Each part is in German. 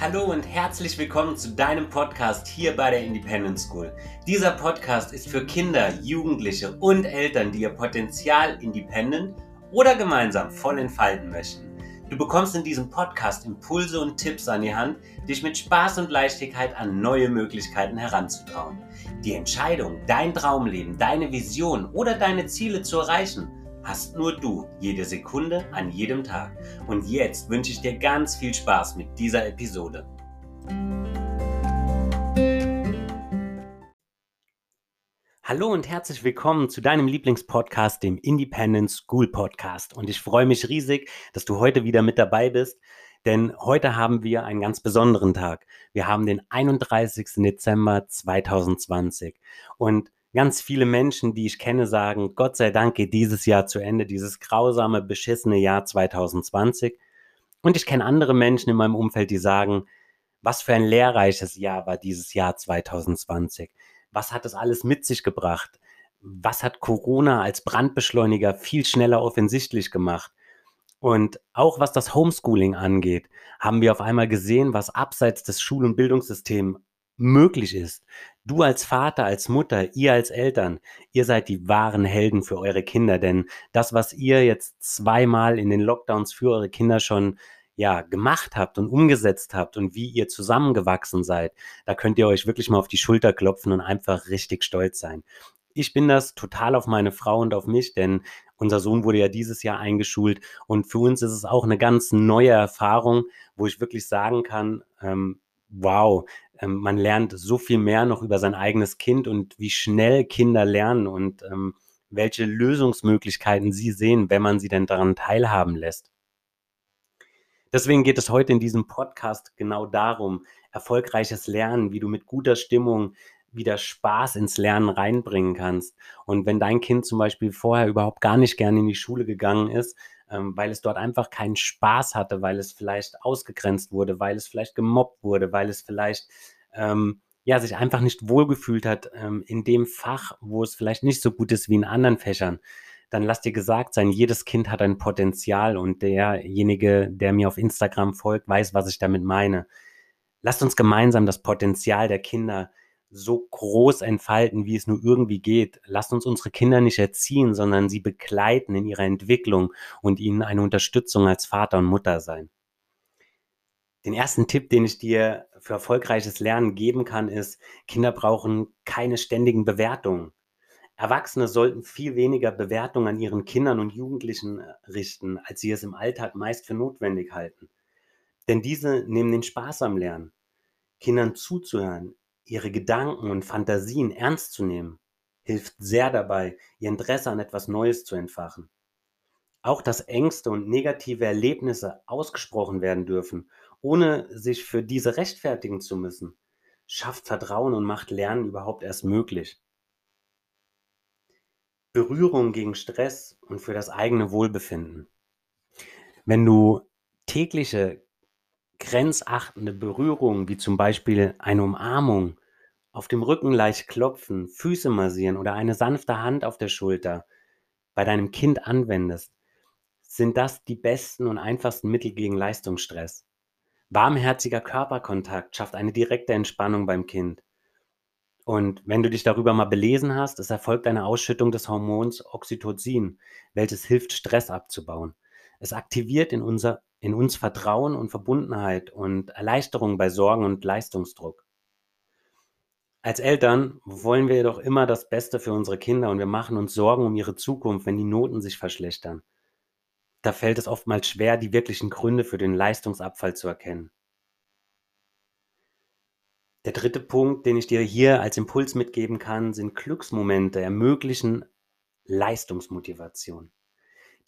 Hallo und herzlich willkommen zu deinem Podcast hier bei der Independent School. Dieser Podcast ist für Kinder, Jugendliche und Eltern, die ihr Potenzial independent oder gemeinsam voll entfalten möchten. Du bekommst in diesem Podcast Impulse und Tipps an die Hand, dich mit Spaß und Leichtigkeit an neue Möglichkeiten heranzutrauen. Die Entscheidung, dein Traumleben, deine Vision oder deine Ziele zu erreichen, hast nur du jede Sekunde an jedem Tag. Und jetzt wünsche ich dir ganz viel Spaß mit dieser Episode. Hallo und herzlich willkommen zu deinem Lieblingspodcast, dem Independent School Podcast. Und ich freue mich riesig, dass du heute wieder mit dabei bist, denn heute haben wir einen ganz besonderen Tag. Wir haben den 31. Dezember 2020. Und ganz viele Menschen, die ich kenne, sagen, Gott sei Dank geht dieses Jahr zu Ende, dieses grausame, beschissene Jahr 2020. Und ich kenne andere Menschen in meinem Umfeld, die sagen, was für ein lehrreiches Jahr war dieses Jahr 2020. Was hat es alles mit sich gebracht? Was hat Corona als Brandbeschleuniger viel schneller offensichtlich gemacht? Und auch was das Homeschooling angeht, haben wir auf einmal gesehen, was abseits des Schul- und Bildungssystems möglich ist. Du als Vater, als Mutter, ihr als Eltern, ihr seid die wahren Helden für eure Kinder, denn das, was ihr jetzt zweimal in den Lockdowns für eure Kinder schon ja, gemacht habt und umgesetzt habt und wie ihr zusammengewachsen seid, da könnt ihr euch wirklich mal auf die Schulter klopfen und einfach richtig stolz sein. Ich bin das total auf meine Frau und auf mich, denn unser Sohn wurde ja dieses Jahr eingeschult und für uns ist es auch eine ganz neue Erfahrung, wo ich wirklich sagen kann, ähm, wow, ähm, man lernt so viel mehr noch über sein eigenes Kind und wie schnell Kinder lernen und ähm, welche Lösungsmöglichkeiten sie sehen, wenn man sie denn daran teilhaben lässt. Deswegen geht es heute in diesem Podcast genau darum, erfolgreiches Lernen, wie du mit guter Stimmung wieder Spaß ins Lernen reinbringen kannst. Und wenn dein Kind zum Beispiel vorher überhaupt gar nicht gerne in die Schule gegangen ist, ähm, weil es dort einfach keinen Spaß hatte, weil es vielleicht ausgegrenzt wurde, weil es vielleicht gemobbt wurde, weil es vielleicht ähm, ja sich einfach nicht wohlgefühlt hat ähm, in dem Fach, wo es vielleicht nicht so gut ist wie in anderen Fächern, dann lass dir gesagt sein, jedes Kind hat ein Potenzial und derjenige, der mir auf Instagram folgt, weiß, was ich damit meine. Lasst uns gemeinsam das Potenzial der Kinder so groß entfalten, wie es nur irgendwie geht. Lasst uns unsere Kinder nicht erziehen, sondern sie begleiten in ihrer Entwicklung und ihnen eine Unterstützung als Vater und Mutter sein. Den ersten Tipp, den ich dir für erfolgreiches Lernen geben kann, ist, Kinder brauchen keine ständigen Bewertungen. Erwachsene sollten viel weniger Bewertungen an ihren Kindern und Jugendlichen äh, richten, als sie es im Alltag meist für notwendig halten. Denn diese nehmen den Spaß am Lernen. Kindern zuzuhören, ihre Gedanken und Fantasien ernst zu nehmen, hilft sehr dabei, ihr Interesse an etwas Neues zu entfachen. Auch dass Ängste und negative Erlebnisse ausgesprochen werden dürfen, ohne sich für diese rechtfertigen zu müssen, schafft Vertrauen und macht Lernen überhaupt erst möglich. Berührung gegen Stress und für das eigene Wohlbefinden. Wenn du tägliche grenzachtende Berührungen, wie zum Beispiel eine Umarmung, auf dem Rücken leicht klopfen, Füße massieren oder eine sanfte Hand auf der Schulter bei deinem Kind anwendest, sind das die besten und einfachsten Mittel gegen Leistungsstress. Warmherziger Körperkontakt schafft eine direkte Entspannung beim Kind. Und wenn du dich darüber mal belesen hast, es erfolgt eine Ausschüttung des Hormons Oxytocin, welches hilft, Stress abzubauen. Es aktiviert in unser in uns Vertrauen und Verbundenheit und Erleichterung bei Sorgen und Leistungsdruck. Als Eltern wollen wir jedoch immer das Beste für unsere Kinder und wir machen uns Sorgen um ihre Zukunft, wenn die Noten sich verschlechtern. Da fällt es oftmals schwer, die wirklichen Gründe für den Leistungsabfall zu erkennen. Der dritte Punkt, den ich dir hier als Impuls mitgeben kann, sind Glücksmomente ermöglichen Leistungsmotivation.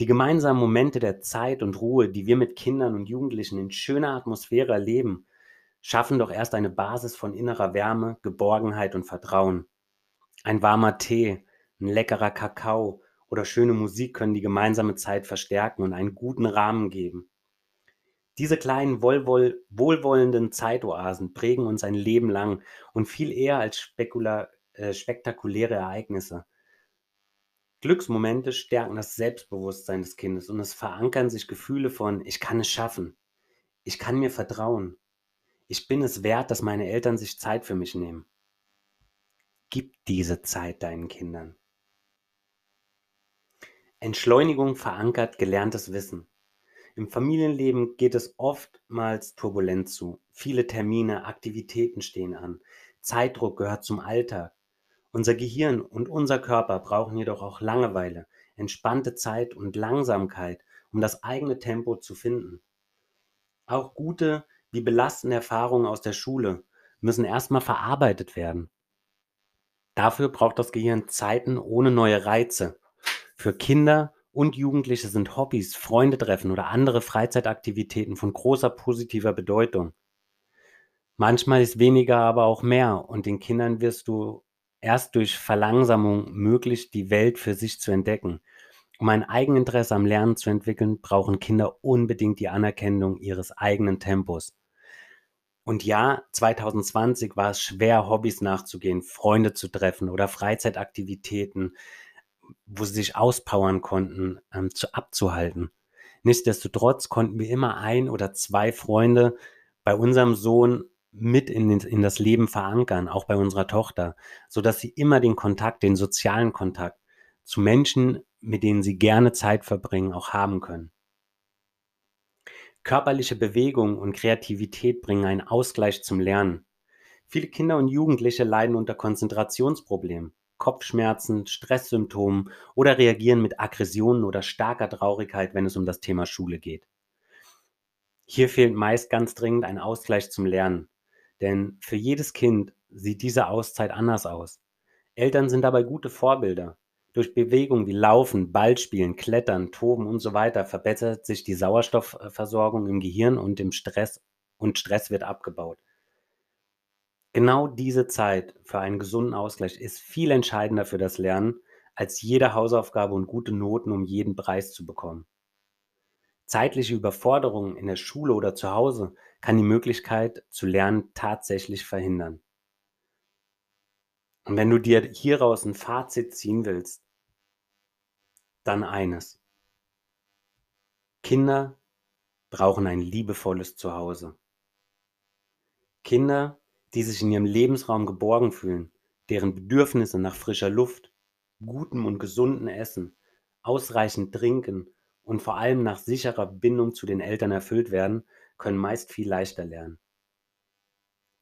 Die gemeinsamen Momente der Zeit und Ruhe, die wir mit Kindern und Jugendlichen in schöner Atmosphäre erleben, schaffen doch erst eine Basis von innerer Wärme, Geborgenheit und Vertrauen. Ein warmer Tee, ein leckerer Kakao oder schöne Musik können die gemeinsame Zeit verstärken und einen guten Rahmen geben. Diese kleinen wohlwoll wohlwollenden Zeitoasen prägen uns ein Leben lang und viel eher als äh, spektakuläre Ereignisse. Glücksmomente stärken das Selbstbewusstsein des Kindes und es verankern sich Gefühle von ich kann es schaffen, ich kann mir vertrauen, Ich bin es wert, dass meine Eltern sich Zeit für mich nehmen. Gib diese Zeit deinen Kindern. Entschleunigung verankert gelerntes Wissen. Im Familienleben geht es oftmals turbulent zu. Viele Termine, Aktivitäten stehen an. Zeitdruck gehört zum Alltag. Unser Gehirn und unser Körper brauchen jedoch auch Langeweile, entspannte Zeit und Langsamkeit, um das eigene Tempo zu finden. Auch gute wie belastende Erfahrungen aus der Schule müssen erstmal verarbeitet werden. Dafür braucht das Gehirn Zeiten ohne neue Reize. Für Kinder und Jugendliche sind Hobbys, Freunde treffen oder andere Freizeitaktivitäten von großer positiver Bedeutung. Manchmal ist weniger aber auch mehr und den Kindern wirst du erst durch Verlangsamung möglich, die Welt für sich zu entdecken. Um ein Eigeninteresse am Lernen zu entwickeln, brauchen Kinder unbedingt die Anerkennung ihres eigenen Tempos. Und ja, 2020 war es schwer, Hobbys nachzugehen, Freunde zu treffen oder Freizeitaktivitäten, wo sie sich auspowern konnten, ähm, zu, abzuhalten. Nichtsdestotrotz konnten wir immer ein oder zwei Freunde bei unserem Sohn mit in, den, in das Leben verankern, auch bei unserer Tochter, so dass sie immer den Kontakt, den sozialen Kontakt zu Menschen, mit denen sie gerne Zeit verbringen, auch haben können. Körperliche Bewegung und Kreativität bringen einen Ausgleich zum Lernen. Viele Kinder und Jugendliche leiden unter Konzentrationsproblemen, Kopfschmerzen, Stresssymptomen oder reagieren mit Aggressionen oder starker Traurigkeit, wenn es um das Thema Schule geht. Hier fehlt meist ganz dringend ein Ausgleich zum Lernen, denn für jedes Kind sieht diese Auszeit anders aus. Eltern sind dabei gute Vorbilder. Durch Bewegung wie Laufen, Ballspielen, Klettern, Toben und so weiter verbessert sich die Sauerstoffversorgung im Gehirn und im Stress und Stress wird abgebaut. Genau diese Zeit für einen gesunden Ausgleich ist viel entscheidender für das Lernen als jede Hausaufgabe und gute Noten um jeden Preis zu bekommen. Zeitliche Überforderung in der Schule oder zu Hause kann die Möglichkeit zu lernen tatsächlich verhindern. Und wenn du dir hieraus ein Fazit ziehen willst, dann eines. Kinder brauchen ein liebevolles Zuhause. Kinder, die sich in ihrem Lebensraum geborgen fühlen, deren Bedürfnisse nach frischer Luft, gutem und gesunden Essen, ausreichend Trinken und vor allem nach sicherer Bindung zu den Eltern erfüllt werden, können meist viel leichter lernen.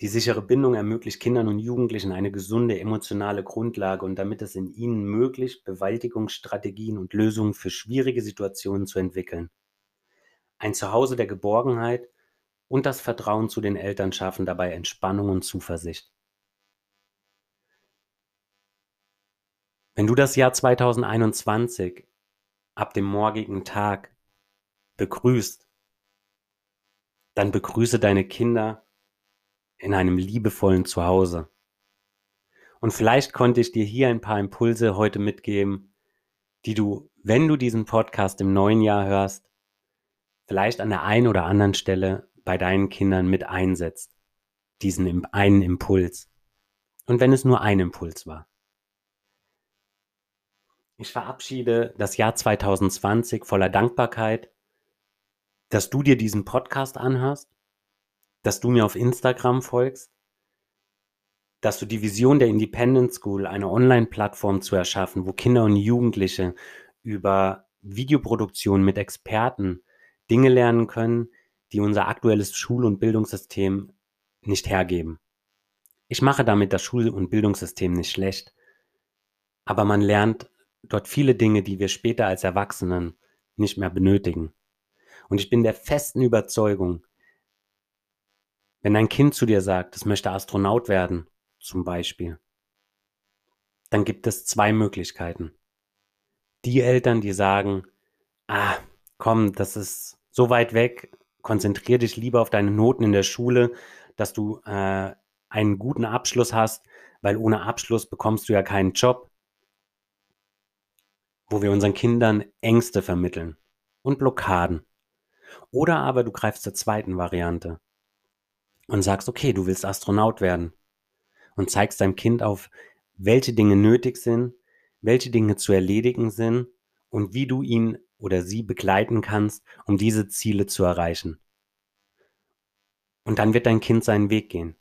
Die sichere Bindung ermöglicht Kindern und Jugendlichen eine gesunde emotionale Grundlage und damit es in ihnen möglich, Bewältigungsstrategien und Lösungen für schwierige Situationen zu entwickeln. Ein Zuhause der Geborgenheit und das Vertrauen zu den Eltern schaffen dabei Entspannung und Zuversicht. Wenn du das Jahr 2021 ab dem morgigen Tag begrüßt, dann begrüße deine Kinder in einem liebevollen Zuhause. Und vielleicht konnte ich dir hier ein paar Impulse heute mitgeben, die du, wenn du diesen Podcast im neuen Jahr hörst, vielleicht an der einen oder anderen Stelle bei deinen Kindern mit einsetzt. Diesen einen Impuls. Und wenn es nur ein Impuls war. Ich verabschiede das Jahr 2020 voller Dankbarkeit, dass du dir diesen Podcast anhörst, dass du mir auf Instagram folgst, dass du die Vision der Independent School, eine Online-Plattform zu erschaffen, wo Kinder und Jugendliche über Videoproduktion mit Experten Dinge lernen können, die unser aktuelles Schul- und Bildungssystem nicht hergeben. Ich mache damit das Schul- und Bildungssystem nicht schlecht, aber man lernt dort viele Dinge, die wir später als Erwachsenen nicht mehr benötigen. Und ich bin der festen Überzeugung, wenn ein Kind zu dir sagt, es möchte Astronaut werden, zum Beispiel, dann gibt es zwei Möglichkeiten. Die Eltern, die sagen, ah, komm, das ist so weit weg, konzentrier dich lieber auf deine Noten in der Schule, dass du äh, einen guten Abschluss hast, weil ohne Abschluss bekommst du ja keinen Job, wo wir unseren Kindern Ängste vermitteln und Blockaden. Oder aber du greifst zur zweiten Variante und sagst, okay, du willst Astronaut werden und zeigst deinem Kind auf, welche Dinge nötig sind, welche Dinge zu erledigen sind und wie du ihn oder sie begleiten kannst, um diese Ziele zu erreichen. Und dann wird dein Kind seinen Weg gehen.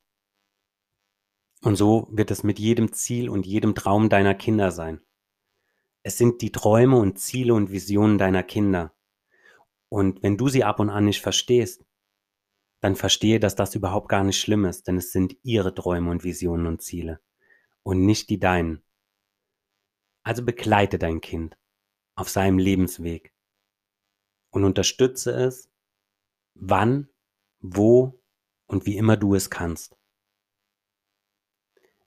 Und so wird es mit jedem Ziel und jedem Traum deiner Kinder sein. Es sind die Träume und Ziele und Visionen deiner Kinder. Und wenn du sie ab und an nicht verstehst, dann verstehe, dass das überhaupt gar nicht schlimm ist, denn es sind ihre Träume und Visionen und Ziele und nicht die deinen. Also begleite dein Kind auf seinem Lebensweg und unterstütze es, wann, wo und wie immer du es kannst.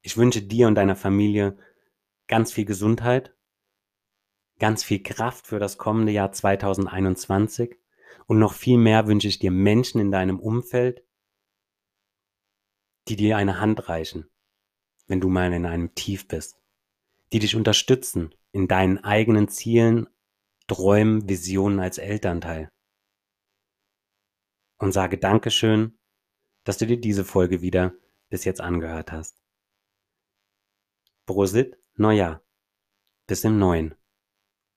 Ich wünsche dir und deiner Familie ganz viel Gesundheit, ganz viel Kraft für das kommende Jahr 2021 und noch viel mehr wünsche ich dir Menschen in deinem Umfeld, die dir eine Hand reichen, wenn du mal in einem Tief bist, die dich unterstützen in deinen eigenen Zielen, Träumen, Visionen als Elternteil. Und sage Dankeschön, dass du dir diese Folge wieder bis jetzt angehört hast. Prosit, Neujahr. Bis im Neuen.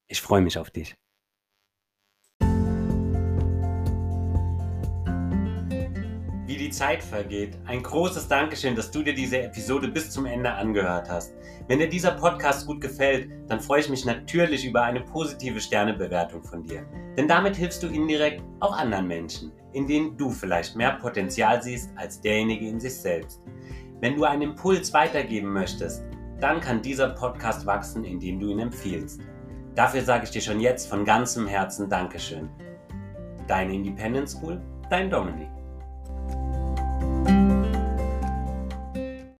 Ich freue mich auf dich. Wie die Zeit vergeht. Ein großes Dankeschön, dass du dir diese Episode bis zum Ende angehört hast. Wenn dir dieser Podcast gut gefällt, dann freue ich mich natürlich über eine positive Sternebewertung von dir. Denn damit hilfst du indirekt auch anderen Menschen, in denen du vielleicht mehr Potenzial siehst als derjenige in sich selbst. Wenn du einen Impuls weitergeben möchtest, dann kann dieser Podcast wachsen, indem du ihn empfiehlst. Dafür sage ich dir schon jetzt von ganzem Herzen Dankeschön. Deine Independence School, dein Dominik.